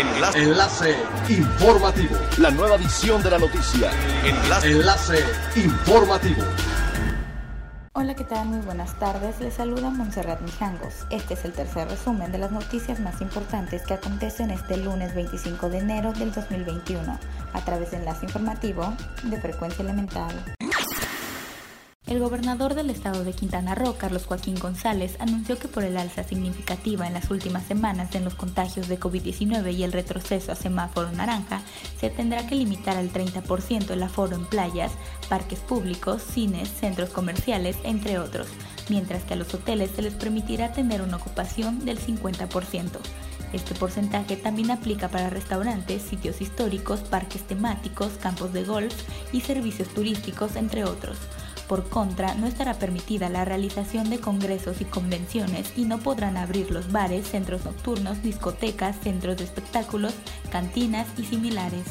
Enlace. Enlace informativo. La nueva edición de la noticia. Enlace. Enlace informativo. Hola, ¿qué tal? Muy buenas tardes. Les saluda Montserrat Mijangos. Este es el tercer resumen de las noticias más importantes que acontecen este lunes 25 de enero del 2021 a través de Enlace Informativo de Frecuencia Elemental. El gobernador del estado de Quintana Roo, Carlos Joaquín González, anunció que por el alza significativa en las últimas semanas en los contagios de COVID-19 y el retroceso a semáforo naranja, se tendrá que limitar al 30% el aforo en playas, parques públicos, cines, centros comerciales, entre otros, mientras que a los hoteles se les permitirá tener una ocupación del 50%. Este porcentaje también aplica para restaurantes, sitios históricos, parques temáticos, campos de golf y servicios turísticos, entre otros. Por contra, no estará permitida la realización de congresos y convenciones y no podrán abrir los bares, centros nocturnos, discotecas, centros de espectáculos, cantinas y similares.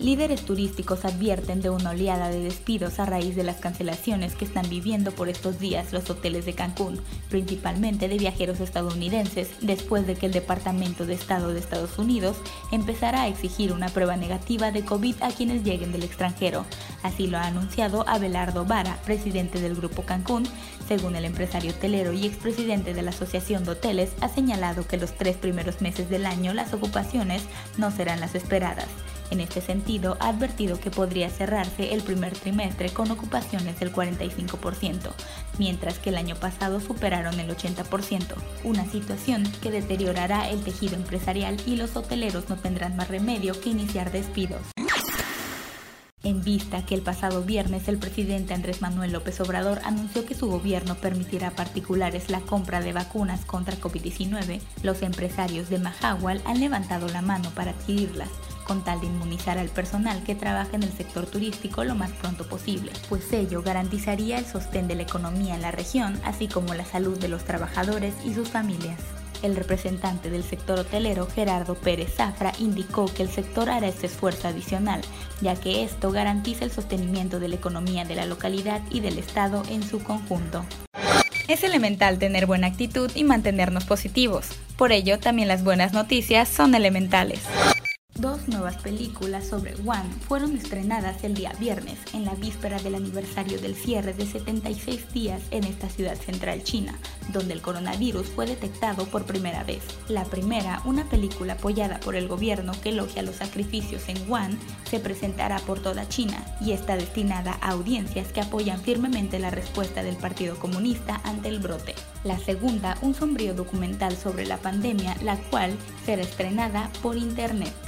Líderes turísticos advierten de una oleada de despidos a raíz de las cancelaciones que están viviendo por estos días los hoteles de Cancún, principalmente de viajeros estadounidenses, después de que el Departamento de Estado de Estados Unidos empezara a exigir una prueba negativa de COVID a quienes lleguen del extranjero. Así lo ha anunciado Abelardo Vara, presidente del Grupo Cancún. Según el empresario hotelero y expresidente de la Asociación de Hoteles, ha señalado que los tres primeros meses del año las ocupaciones no serán las esperadas. En este sentido, ha advertido que podría cerrarse el primer trimestre con ocupaciones del 45%, mientras que el año pasado superaron el 80%, una situación que deteriorará el tejido empresarial y los hoteleros no tendrán más remedio que iniciar despidos. En vista que el pasado viernes el presidente Andrés Manuel López Obrador anunció que su gobierno permitirá a particulares la compra de vacunas contra COVID-19, los empresarios de Mahahual han levantado la mano para adquirirlas, con tal de inmunizar al personal que trabaja en el sector turístico lo más pronto posible, pues ello garantizaría el sostén de la economía en la región, así como la salud de los trabajadores y sus familias. El representante del sector hotelero, Gerardo Pérez Zafra, indicó que el sector hará este esfuerzo adicional, ya que esto garantiza el sostenimiento de la economía de la localidad y del Estado en su conjunto. Es elemental tener buena actitud y mantenernos positivos. Por ello, también las buenas noticias son elementales. Películas sobre One fueron estrenadas el día viernes, en la víspera del aniversario del cierre de 76 días en esta ciudad central china, donde el coronavirus fue detectado por primera vez. La primera, una película apoyada por el gobierno que elogia los sacrificios en Wuhan, se presentará por toda China y está destinada a audiencias que apoyan firmemente la respuesta del Partido Comunista ante el brote. La segunda, un sombrío documental sobre la pandemia, la cual será estrenada por internet.